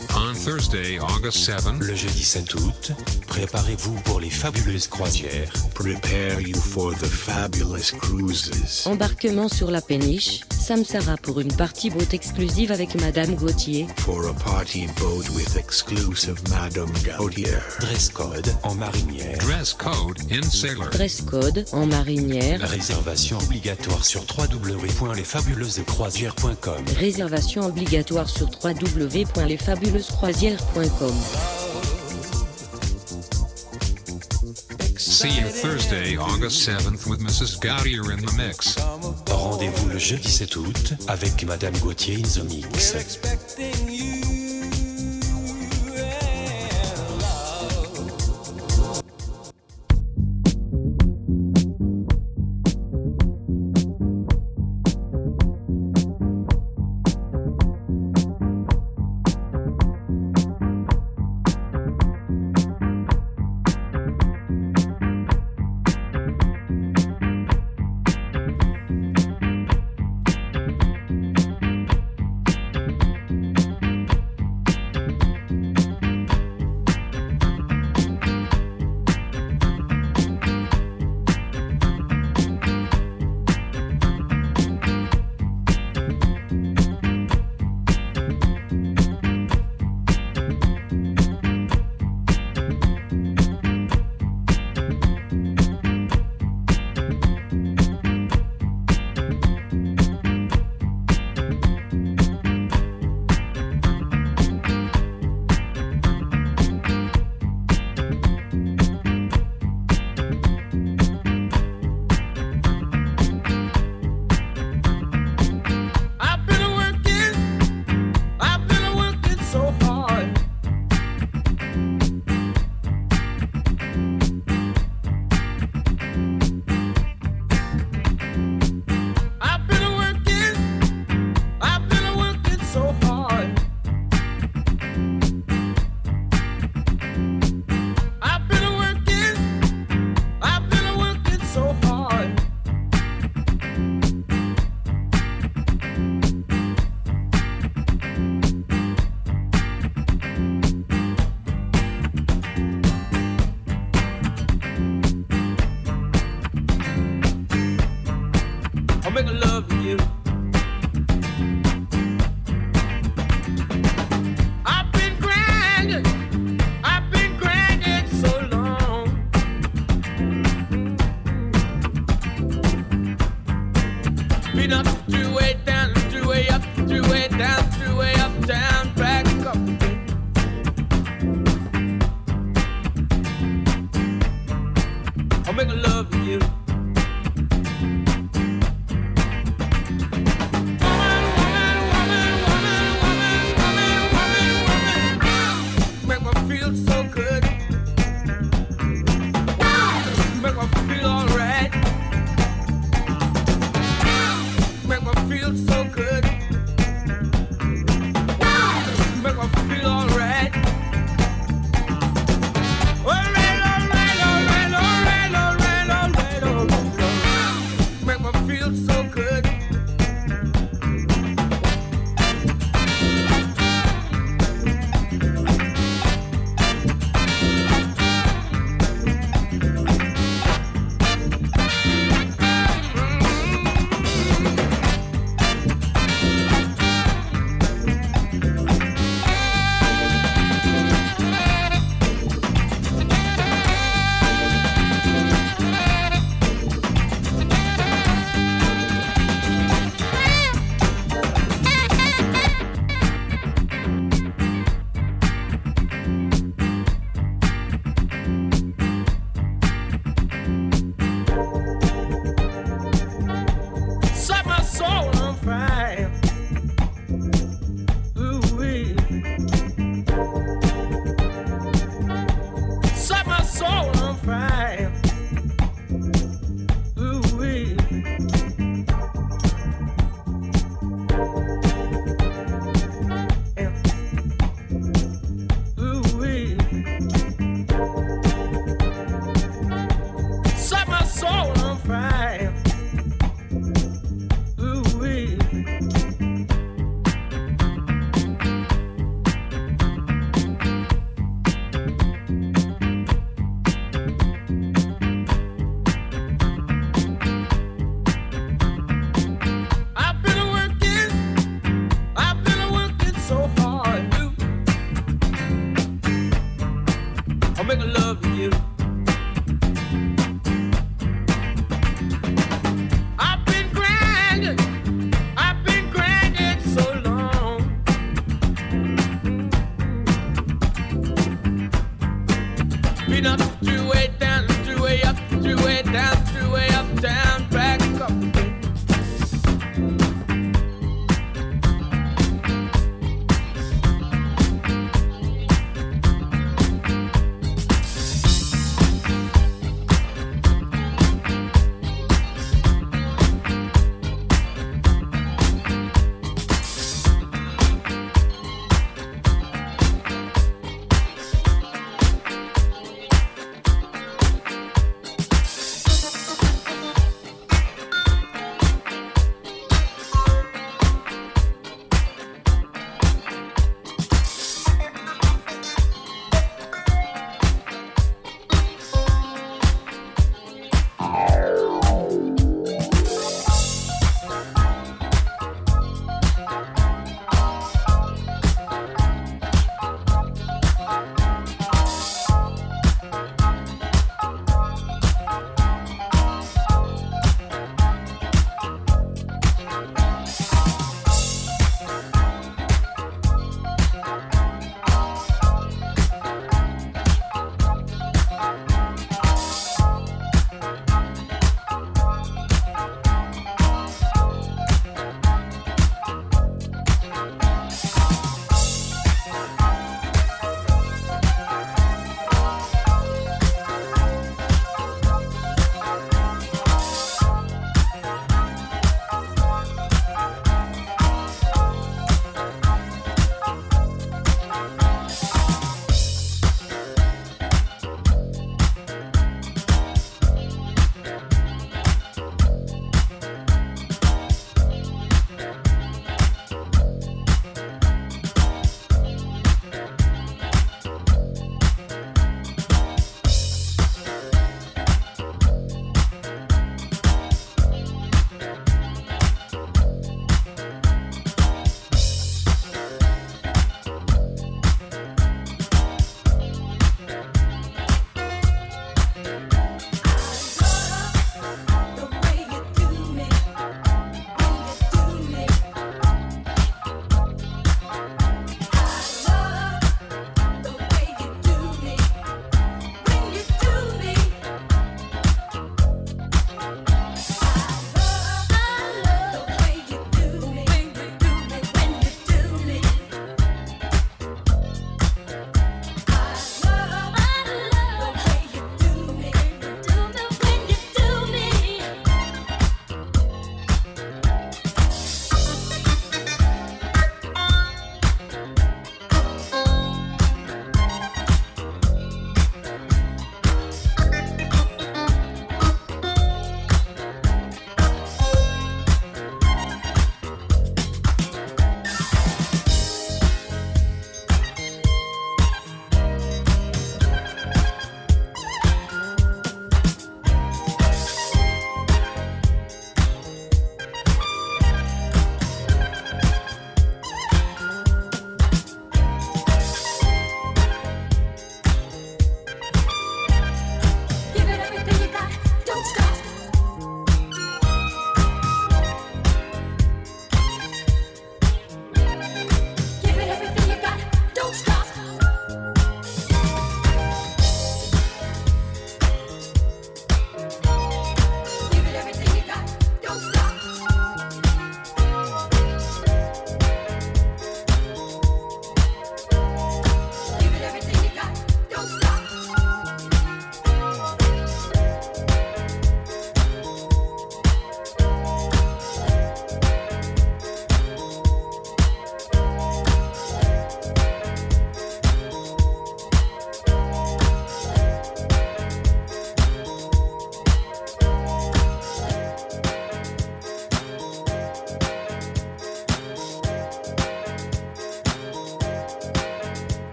Facebook. On Thursday, August 7, Le jeudi 7 août, préparez-vous pour les fabuleuses croisières. Prepare you for the fabulous cruises. Embarquement sur la péniche, Samsara pour une partie boat exclusive avec Madame Gauthier. For a party boat with exclusive Madame Gautier. Dress code en marinière. dress code in sailor. Dress code en marinière. Réservation obligatoire sur www.lesfabuleuses-croisières.com. Réservation obligatoire sur www.lesfabuleusecroisières.com. See you Thursday, August 7th with Mrs. Gaudier in the mix. Rendez-vous le jeudi 7 août avec Madame Gauthier in the Mix.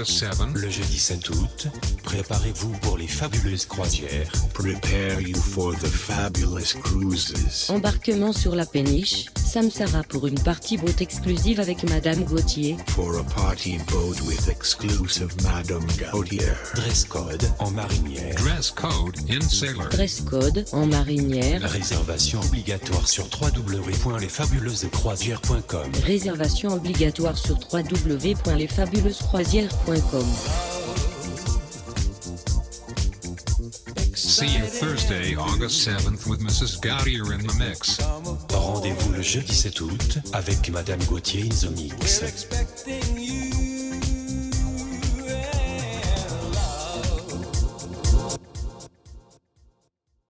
Le jeudi 7 août, préparez-vous pour les fabuleuses croisières. Prepare you for the fabulous cruises. Embarquement sur la péniche, Samsara pour une partie boat exclusive avec Madame Gauthier. For a party boat with exclusive Madame Gautier. Dress code en marinière. Dress code in sailor. Dress code en marinière. Réservation obligatoire sur www.lesfabuleusecroisières.com. Réservation obligatoire sur www.lesfabuleusecroisières.com. See you Thursday, August 7th with Mrs. Gaudier in the mix. Rendez-vous le jeudi 7 août avec Madame Gauthier in the Mix.